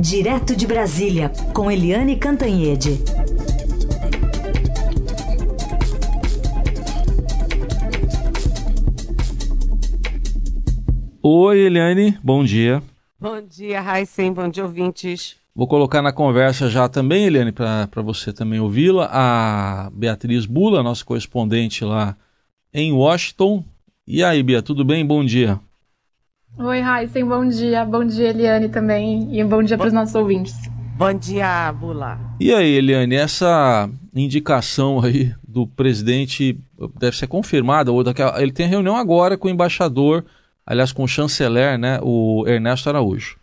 Direto de Brasília, com Eliane Cantanhede. Oi, Eliane, bom dia. Bom dia, Raíssen, bom dia, ouvintes. Vou colocar na conversa já também, Eliane, para você também ouvi-la, a Beatriz Bula, nossa correspondente lá em Washington. E aí, Bia, tudo bem? Bom dia. Oi, Raíssen, bom dia. Bom dia, Eliane, também. E bom dia para os nossos ouvintes. Bom dia, Bula. E aí, Eliane, essa indicação aí do presidente deve ser confirmada, ou daqui a... ele tem reunião agora com o embaixador, aliás, com o chanceler, né, o Ernesto Araújo.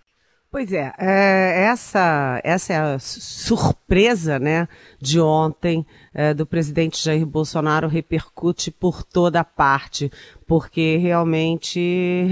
Pois é, é, essa, essa é a surpresa né, de ontem é, do presidente Jair Bolsonaro repercute por toda parte, porque realmente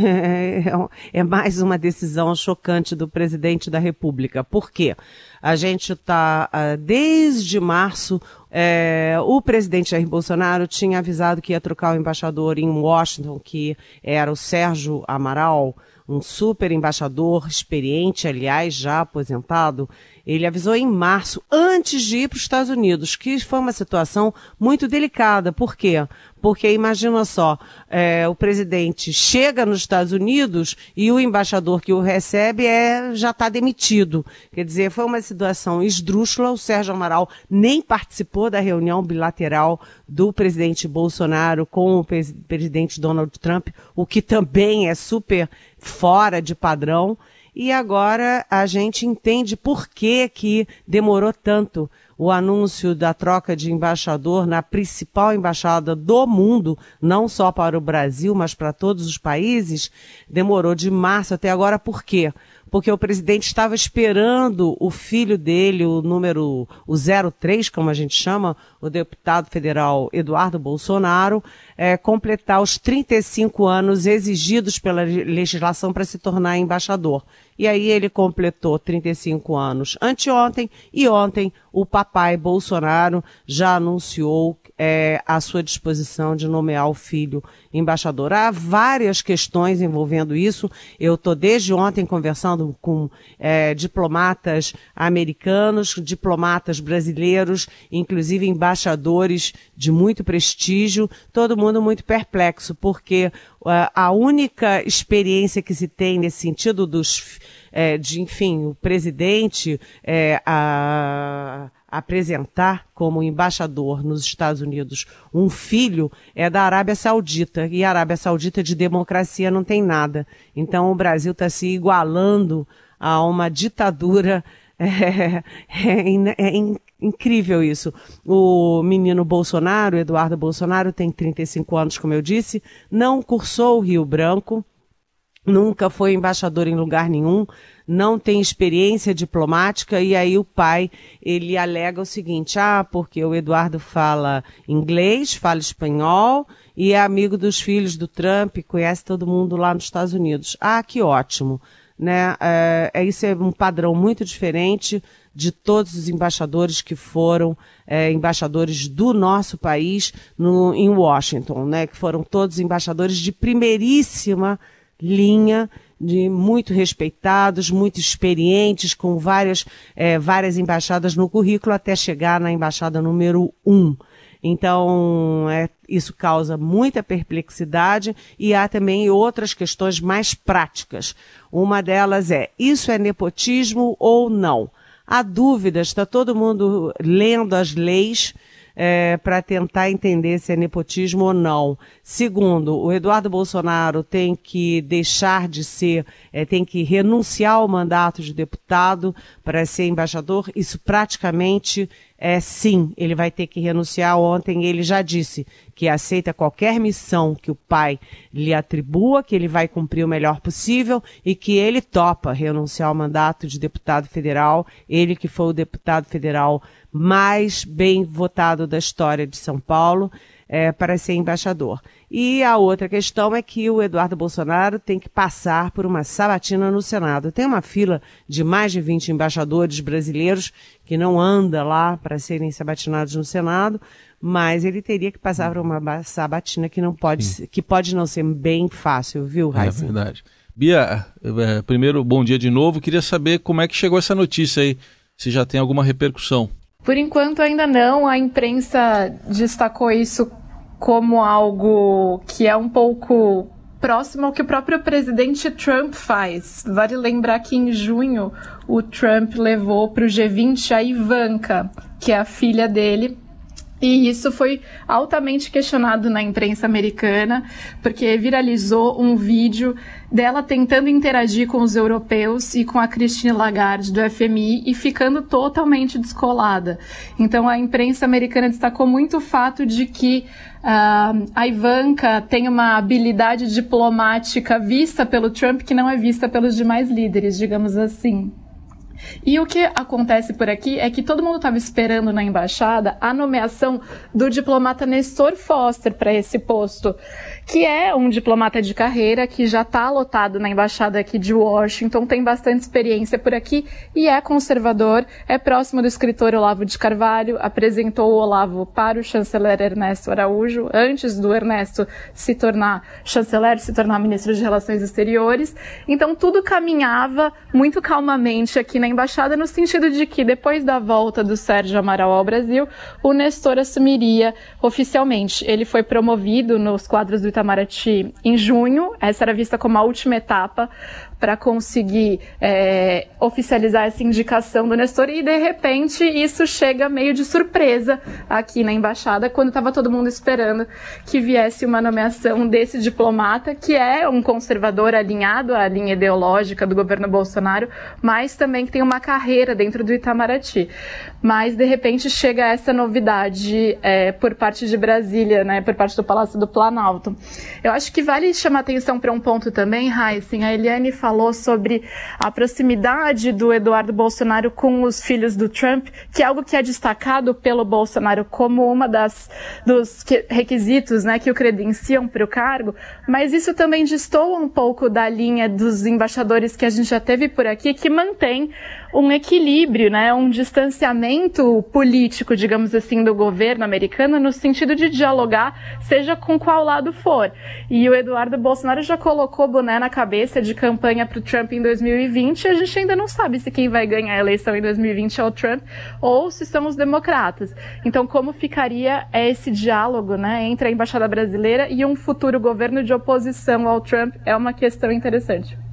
é, é mais uma decisão chocante do presidente da República. Por quê? A gente está, ah, desde março, é, o presidente Jair Bolsonaro tinha avisado que ia trocar o embaixador em Washington, que era o Sérgio Amaral, um super embaixador, experiente, aliás, já aposentado, ele avisou em março, antes de ir para os Estados Unidos, que foi uma situação muito delicada. Por quê? Porque imagina só, é, o presidente chega nos Estados Unidos e o embaixador que o recebe é, já está demitido. Quer dizer, foi uma situação esdrúxula. O Sérgio Amaral nem participou da reunião bilateral do presidente Bolsonaro com o presidente Donald Trump, o que também é super fora de padrão. E agora a gente entende por que, que demorou tanto o anúncio da troca de embaixador na principal embaixada do mundo, não só para o Brasil, mas para todos os países, demorou de março até agora. Por quê? O presidente estava esperando o filho dele, o número o 03, como a gente chama, o deputado federal Eduardo Bolsonaro, é, completar os 35 anos exigidos pela legislação para se tornar embaixador. E aí ele completou 35 anos anteontem e ontem o papai Bolsonaro já anunciou é, à sua disposição de nomear o filho embaixador. Há várias questões envolvendo isso. Eu estou desde ontem conversando com é, diplomatas americanos, diplomatas brasileiros, inclusive embaixadores de muito prestígio, todo mundo muito perplexo, porque uh, a única experiência que se tem nesse sentido dos é, de, enfim, o presidente é, a, apresentar como embaixador nos Estados Unidos um filho é da Arábia Saudita. E a Arábia Saudita de democracia não tem nada. Então o Brasil está se igualando a uma ditadura. É, é, é, incrível isso. O menino Bolsonaro, Eduardo Bolsonaro, tem 35 anos, como eu disse, não cursou o Rio Branco nunca foi embaixador em lugar nenhum, não tem experiência diplomática e aí o pai ele alega o seguinte: ah, porque o Eduardo fala inglês, fala espanhol e é amigo dos filhos do Trump, conhece todo mundo lá nos Estados Unidos. Ah, que ótimo, né? É, é isso é um padrão muito diferente de todos os embaixadores que foram é, embaixadores do nosso país no, em Washington, né? Que foram todos embaixadores de primeiríssima linha de muito respeitados, muito experientes, com várias, é, várias embaixadas no currículo até chegar na embaixada número um. Então, é, isso causa muita perplexidade e há também outras questões mais práticas. Uma delas é: isso é nepotismo ou não? Há dúvidas, está todo mundo lendo as leis é, para tentar entender se é nepotismo ou não. Segundo, o Eduardo Bolsonaro tem que deixar de ser, é, tem que renunciar ao mandato de deputado para ser embaixador. Isso praticamente é sim, ele vai ter que renunciar. Ontem ele já disse que aceita qualquer missão que o pai lhe atribua, que ele vai cumprir o melhor possível e que ele topa renunciar ao mandato de deputado federal. Ele que foi o deputado federal mais bem votado da história de São Paulo é, para ser embaixador. E a outra questão é que o Eduardo Bolsonaro tem que passar por uma sabatina no Senado. Tem uma fila de mais de 20 embaixadores brasileiros que não anda lá para serem sabatinados no Senado, mas ele teria que passar por uma sabatina que não pode, que pode não ser bem fácil, viu, Raíssa? É verdade. Bia, é, primeiro, bom dia de novo. Queria saber como é que chegou essa notícia aí, se já tem alguma repercussão. Por enquanto ainda não. A imprensa destacou isso como algo que é um pouco próximo ao que o próprio presidente Trump faz. Vale lembrar que em junho o Trump levou para o G20 a Ivanka, que é a filha dele, e isso foi altamente questionado na imprensa americana, porque viralizou um vídeo dela tentando interagir com os europeus e com a Christine Lagarde do FMI e ficando totalmente descolada. Então a imprensa americana destacou muito o fato de que uh, a Ivanka tem uma habilidade diplomática vista pelo Trump que não é vista pelos demais líderes, digamos assim. E o que acontece por aqui é que todo mundo estava esperando na embaixada a nomeação do diplomata Nestor Foster para esse posto que é um diplomata de carreira que já está lotado na embaixada aqui de Washington, tem bastante experiência por aqui e é conservador, é próximo do escritor Olavo de Carvalho, apresentou o Olavo para o chanceler Ernesto Araújo, antes do Ernesto se tornar chanceler, se tornar ministro de Relações Exteriores. Então tudo caminhava muito calmamente aqui na embaixada, no sentido de que depois da volta do Sérgio Amaral ao Brasil, o Nestor assumiria oficialmente. Ele foi promovido nos quadros do Itamaraty em junho. Essa era vista como a última etapa para conseguir é, oficializar essa indicação do Nestor e de repente isso chega meio de surpresa aqui na embaixada quando estava todo mundo esperando que viesse uma nomeação desse diplomata que é um conservador alinhado à linha ideológica do governo Bolsonaro, mas também que tem uma carreira dentro do Itamaraty. Mas de repente chega essa novidade é, por parte de Brasília, né, por parte do Palácio do Planalto. Eu acho que vale chamar atenção para um ponto também, Heisen. A Eliane falou sobre a proximidade do Eduardo Bolsonaro com os filhos do Trump, que é algo que é destacado pelo Bolsonaro como uma das dos requisitos, né, que o credenciam para o cargo, mas isso também destoa um pouco da linha dos embaixadores que a gente já teve por aqui, que mantém um equilíbrio, né, um distanciamento político, digamos assim, do governo americano no sentido de dialogar, seja com qual lado for. E o Eduardo Bolsonaro já colocou boné na cabeça de campanha para o Trump em 2020 e a gente ainda não sabe se quem vai ganhar a eleição em 2020 é o Trump ou se são os democratas. Então, como ficaria esse diálogo né, entre a embaixada brasileira e um futuro governo de oposição ao Trump é uma questão interessante.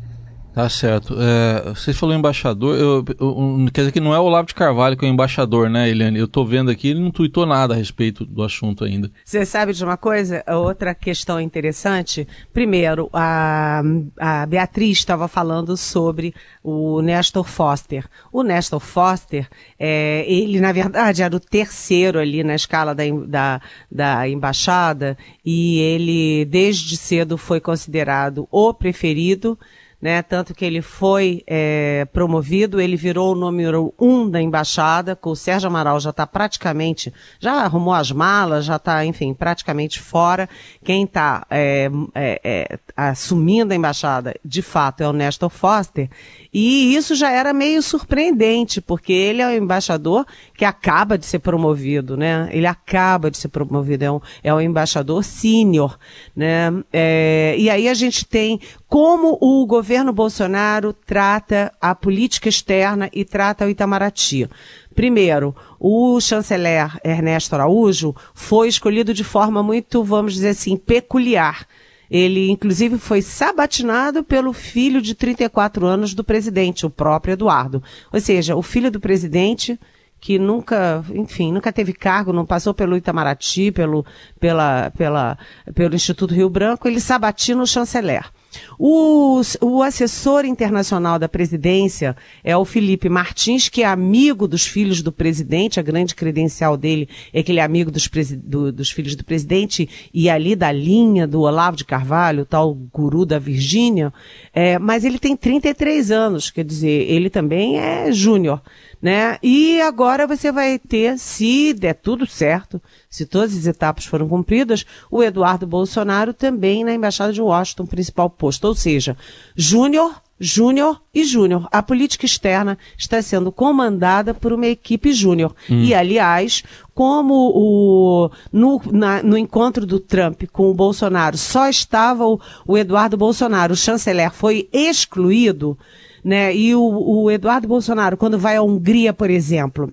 Tá certo. É, você falou embaixador, eu, eu, quer dizer que não é o Olavo de Carvalho que é o embaixador, né, Eliane? Eu tô vendo aqui, ele não tuitou nada a respeito do assunto ainda. Você sabe de uma coisa? Outra questão interessante. Primeiro, a, a Beatriz estava falando sobre o Nestor Foster. O Nestor Foster, é, ele na verdade era o terceiro ali na escala da, da, da embaixada e ele desde cedo foi considerado o preferido né? Tanto que ele foi é, promovido, ele virou o número um da embaixada, o Sérgio Amaral já está praticamente, já arrumou as malas, já está, enfim, praticamente fora. Quem está é, é, é, assumindo a embaixada, de fato, é o Nestor Foster. E isso já era meio surpreendente, porque ele é o embaixador que acaba de ser promovido, né? Ele acaba de ser promovido, é um, é um embaixador sênior, né? É, e aí a gente tem como o governo Bolsonaro trata a política externa e trata o Itamaraty. Primeiro, o chanceler Ernesto Araújo foi escolhido de forma muito, vamos dizer assim, peculiar ele, inclusive, foi sabatinado pelo filho de 34 anos do presidente, o próprio Eduardo. Ou seja, o filho do presidente que nunca, enfim, nunca teve cargo, não passou pelo Itamaraty, pelo, pela, pela, pelo Instituto Rio Branco, ele sabatina o chanceler. O, o assessor internacional da presidência é o Felipe Martins, que é amigo dos filhos do presidente. A grande credencial dele é que ele é amigo dos, do, dos filhos do presidente e ali da linha do Olavo de Carvalho, tal guru da Virgínia. É, mas ele tem 33 anos, quer dizer, ele também é júnior né? E agora você vai ter, se der tudo certo, se todas as etapas foram cumpridas, o Eduardo Bolsonaro também na Embaixada de Washington, principal posto. Ou seja, Júnior, júnior e júnior. A política externa está sendo comandada por uma equipe júnior. Hum. E, aliás, como o, no, na, no encontro do Trump com o Bolsonaro só estava o, o Eduardo Bolsonaro, o chanceler, foi excluído, né? E o, o Eduardo Bolsonaro, quando vai à Hungria, por exemplo,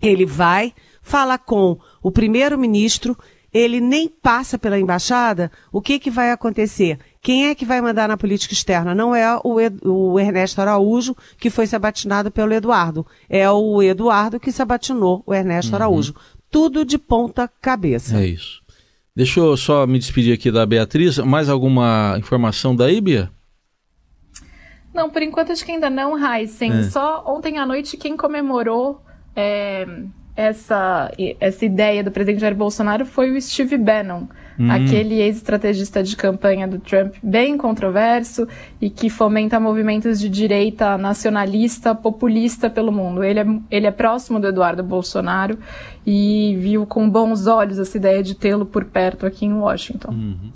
ele vai, fala com o primeiro-ministro, ele nem passa pela embaixada, o que, que vai acontecer? Quem é que vai mandar na política externa? Não é o, Ed, o Ernesto Araújo, que foi sabatinado pelo Eduardo. É o Eduardo que sabatinou o Ernesto uhum. Araújo. Tudo de ponta cabeça. É isso. Deixa eu só me despedir aqui da Beatriz. Mais alguma informação da Bia? Não, por enquanto acho que ainda não, Heisen. É. Só ontem à noite quem comemorou é, essa, essa ideia do presidente Jair Bolsonaro foi o Steve Bannon, hum. aquele ex-estrategista de campanha do Trump bem controverso e que fomenta movimentos de direita nacionalista, populista pelo mundo. Ele é, ele é próximo do Eduardo Bolsonaro e viu com bons olhos essa ideia de tê-lo por perto aqui em Washington. Uhum.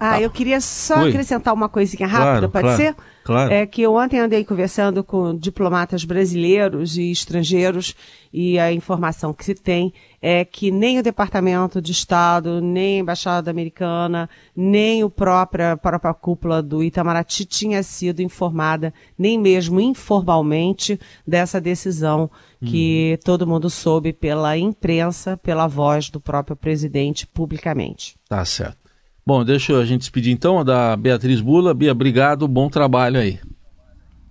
Ah, ah, eu queria só Oi. acrescentar uma coisinha rápida, claro, pode claro. ser? Claro. É que eu ontem andei conversando com diplomatas brasileiros e estrangeiros e a informação que se tem é que nem o Departamento de Estado, nem a Embaixada Americana, nem o própria, a própria cúpula do Itamaraty tinha sido informada, nem mesmo informalmente, dessa decisão que hum. todo mundo soube pela imprensa, pela voz do próprio presidente publicamente. Tá certo. Bom, deixa a gente despedir então da Beatriz Bula. Bia, obrigado, bom trabalho aí.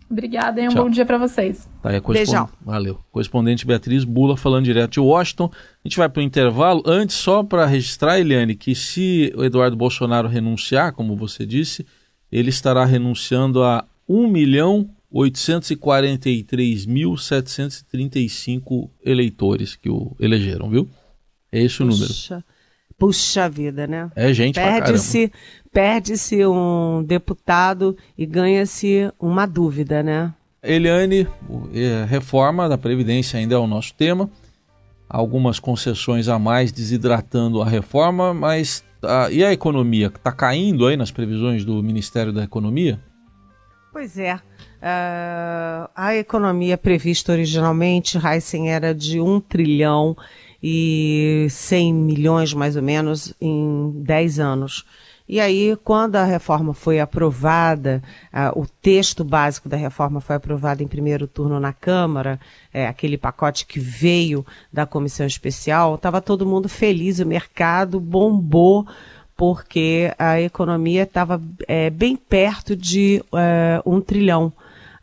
Obrigada e um Tchau. bom dia para vocês. Tá, é Beijão. Valeu. Correspondente Beatriz Bula falando direto de Washington. A gente vai para o intervalo. Antes, só para registrar, Eliane, que se o Eduardo Bolsonaro renunciar, como você disse, ele estará renunciando a 1 milhão 843.735 eleitores que o elegeram, viu? É esse o número. Puxa vida, né? É gente Perde-se perde-se um deputado e ganha-se uma dúvida, né? Eliane, é, reforma da Previdência ainda é o nosso tema. Algumas concessões a mais desidratando a reforma, mas ah, e a economia? Está caindo aí nas previsões do Ministério da Economia? Pois é. Uh, a economia prevista originalmente, Heisen, era de 1 trilhão e 100 milhões mais ou menos em 10 anos. E aí, quando a reforma foi aprovada, uh, o texto básico da reforma foi aprovado em primeiro turno na Câmara, é, aquele pacote que veio da comissão especial, estava todo mundo feliz, o mercado bombou, porque a economia estava é, bem perto de é, um trilhão.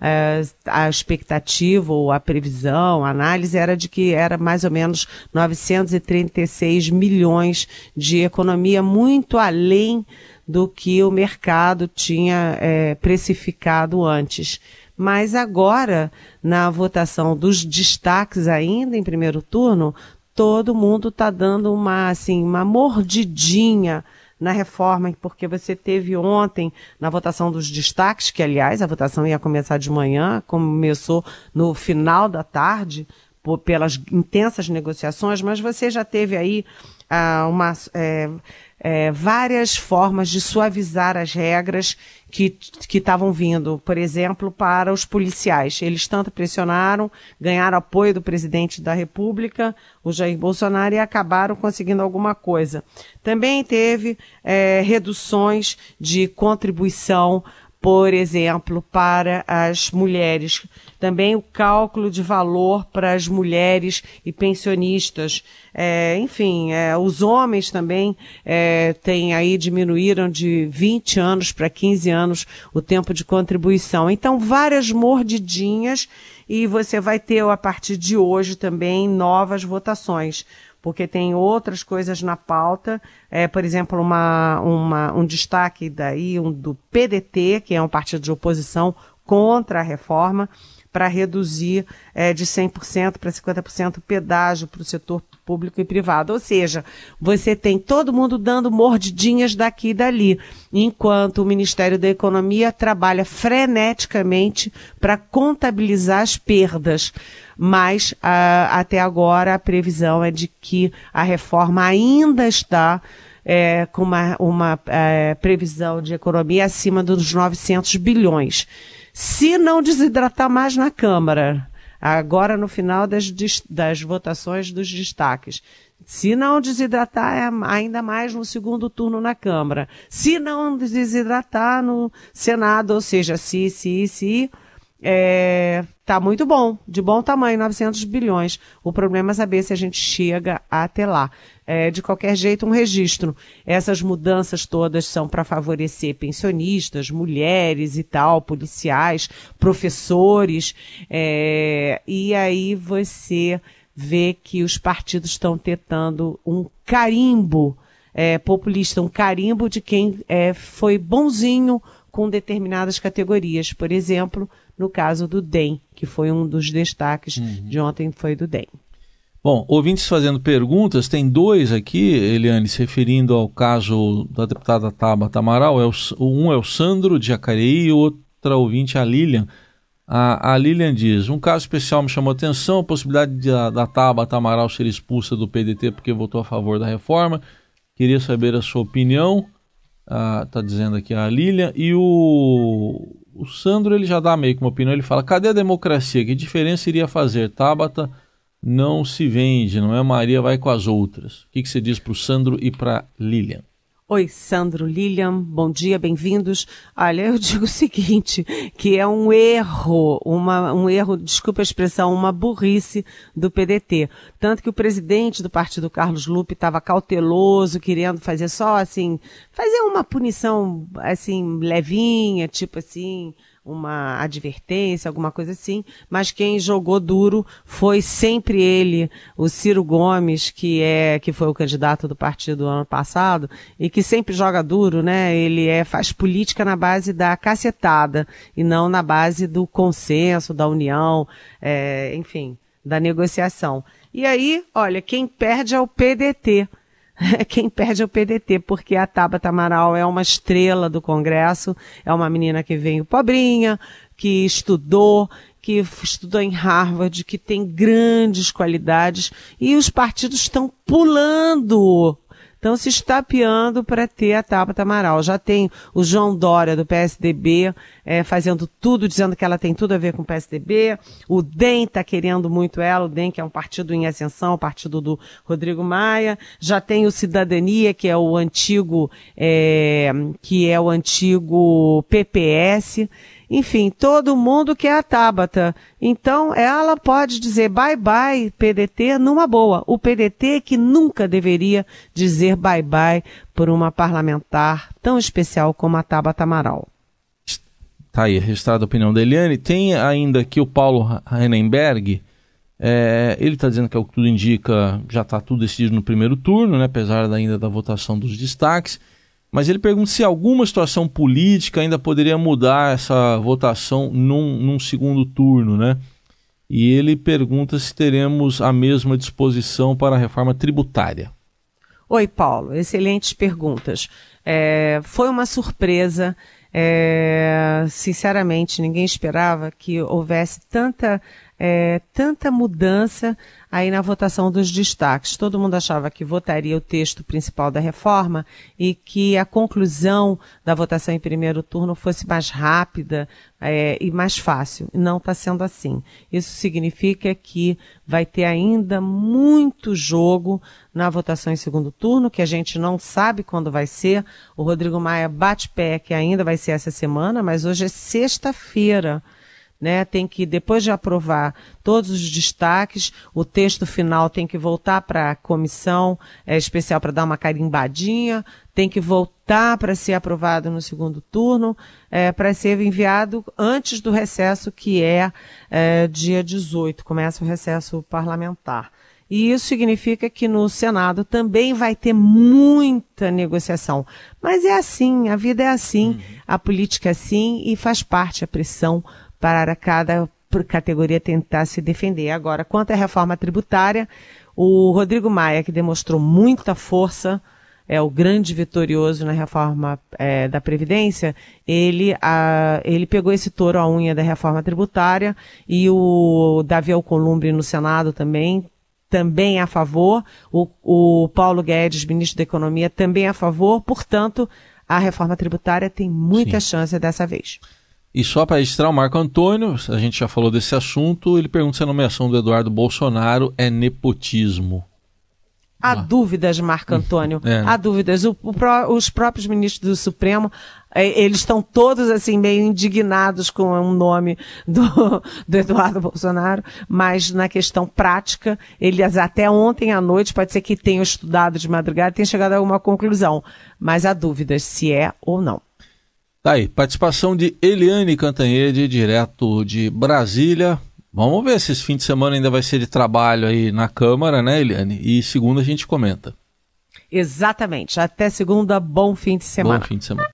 É, a expectativa ou a previsão, a análise era de que era mais ou menos 936 milhões de economia, muito além do que o mercado tinha é, precificado antes. Mas agora, na votação dos destaques ainda em primeiro turno, todo mundo está dando uma, assim, uma mordidinha na reforma, porque você teve ontem na votação dos destaques, que aliás a votação ia começar de manhã, começou no final da tarde, por, pelas intensas negociações, mas você já teve aí ah, uma, é, é, várias formas de suavizar as regras que estavam vindo, por exemplo, para os policiais. Eles tanto pressionaram, ganharam apoio do presidente da República, o Jair Bolsonaro, e acabaram conseguindo alguma coisa. Também teve é, reduções de contribuição por exemplo, para as mulheres. Também o cálculo de valor para as mulheres e pensionistas. É, enfim, é, os homens também é, têm aí diminuíram de 20 anos para 15 anos o tempo de contribuição. Então, várias mordidinhas e você vai ter a partir de hoje também novas votações porque tem outras coisas na pauta, é, por exemplo, uma, uma, um destaque daí um, do PDT, que é um partido de oposição contra a reforma, para reduzir é, de 100% para 50% o pedágio para o setor público e privado. Ou seja, você tem todo mundo dando mordidinhas daqui e dali, enquanto o Ministério da Economia trabalha freneticamente para contabilizar as perdas. Mas até agora a previsão é de que a reforma ainda está é, com uma, uma é, previsão de economia acima dos 900 bilhões. Se não desidratar mais na Câmara. Agora, no final das, das votações dos destaques. Se não desidratar, é ainda mais no segundo turno na Câmara. Se não desidratar no Senado, ou seja, se, se, se, é, tá muito bom, de bom tamanho, 900 bilhões. O problema é saber se a gente chega até lá. É, de qualquer jeito, um registro. Essas mudanças todas são para favorecer pensionistas, mulheres e tal, policiais, professores. É, e aí você vê que os partidos estão tentando um carimbo é, populista, um carimbo de quem é, foi bonzinho com determinadas categorias. Por exemplo, no caso do DEM, que foi um dos destaques uhum. de ontem, foi do DEM. Bom, ouvintes fazendo perguntas, tem dois aqui, Eliane, se referindo ao caso da deputada Tabata Amaral. É o, um é o Sandro de Jacareí e outra ouvinte é a Lilian. A, a, Lilian diz: Um caso especial me chamou a atenção, a possibilidade de a, da Tabata Amaral ser expulsa do PDT porque votou a favor da reforma. Queria saber a sua opinião. Ah, dizendo aqui a Lilian. E o, o Sandro ele já dá meio que uma opinião. Ele fala: Cadê a democracia? Que diferença iria fazer? Tabata não se vende, não é? Maria vai com as outras. O que, que você diz para o Sandro e para Lilian? Oi, Sandro, Lilian, bom dia, bem-vindos. Olha, eu digo o seguinte, que é um erro, uma, um erro, desculpa a expressão, uma burrice do PDT. Tanto que o presidente do partido, Carlos Lupe, estava cauteloso, querendo fazer só assim, fazer uma punição assim, levinha, tipo assim, uma advertência, alguma coisa assim, mas quem jogou duro foi sempre ele, o Ciro Gomes, que é que foi o candidato do partido ano passado e que sempre joga duro, né? Ele é faz política na base da cacetada e não na base do consenso, da união, é, enfim, da negociação. E aí, olha, quem perde é o PDT quem perde é o PDT, porque a Tabata Amaral é uma estrela do Congresso, é uma menina que veio pobrinha, que estudou, que estudou em Harvard, que tem grandes qualidades, e os partidos estão pulando estão se estapeando para ter a Tabata Amaral. Já tem o João Dória do PSDB é, fazendo tudo, dizendo que ela tem tudo a ver com o PSDB. O DEM está querendo muito ela, o DEM que é um partido em ascensão, o partido do Rodrigo Maia. Já tem o Cidadania, que é o antigo, é, que é o antigo PPS. Enfim, todo mundo quer a Tabata. Então, ela pode dizer bye bye PDT numa boa. O PDT que nunca deveria dizer bye bye por uma parlamentar tão especial como a Tabata Amaral. Tá aí, registrada a opinião da Eliane. Tem ainda aqui o Paulo Renenberg. É, ele está dizendo que é o que tudo indica, já está tudo decidido no primeiro turno, né, apesar ainda da votação dos destaques. Mas ele pergunta se alguma situação política ainda poderia mudar essa votação num, num segundo turno, né? E ele pergunta se teremos a mesma disposição para a reforma tributária. Oi, Paulo. Excelentes perguntas. É, foi uma surpresa. É, sinceramente, ninguém esperava que houvesse tanta é, tanta mudança aí na votação dos destaques. Todo mundo achava que votaria o texto principal da reforma e que a conclusão da votação em primeiro turno fosse mais rápida é, e mais fácil. Não está sendo assim. Isso significa que vai ter ainda muito jogo na votação em segundo turno, que a gente não sabe quando vai ser. O Rodrigo Maia bate pé que ainda vai ser essa semana, mas hoje é sexta-feira né? Tem que, depois de aprovar todos os destaques, o texto final tem que voltar para a comissão é, especial para dar uma carimbadinha, tem que voltar para ser aprovado no segundo turno, é, para ser enviado antes do recesso, que é, é dia 18, começa o recesso parlamentar. E isso significa que no Senado também vai ter muita negociação. Mas é assim, a vida é assim, uhum. a política é assim e faz parte a pressão para cada categoria tentar se defender. Agora, quanto à reforma tributária, o Rodrigo Maia, que demonstrou muita força, é o grande vitorioso na reforma é, da Previdência, ele, a, ele pegou esse touro à unha da reforma tributária e o Davi Alcolumbre no Senado também, também a favor, o, o Paulo Guedes, ministro da Economia, também a favor, portanto, a reforma tributária tem muita Sim. chance dessa vez. E só para registrar o Marco Antônio, a gente já falou desse assunto, ele pergunta se a nomeação do Eduardo Bolsonaro é nepotismo. Há ah. dúvidas, Marco Antônio. É. Há dúvidas. O, o, os próprios ministros do Supremo, é, eles estão todos assim meio indignados com o nome do, do, Eduardo Bolsonaro, mas na questão prática, eles até ontem à noite, pode ser que tenham estudado de madrugada e tenham chegado a alguma conclusão, mas há dúvidas se é ou não. Tá aí, participação de Eliane Cantanhede, direto de Brasília. Vamos ver se esse fim de semana ainda vai ser de trabalho aí na Câmara, né, Eliane? E segunda a gente comenta. Exatamente. Até segunda, bom fim de semana. Bom fim de semana.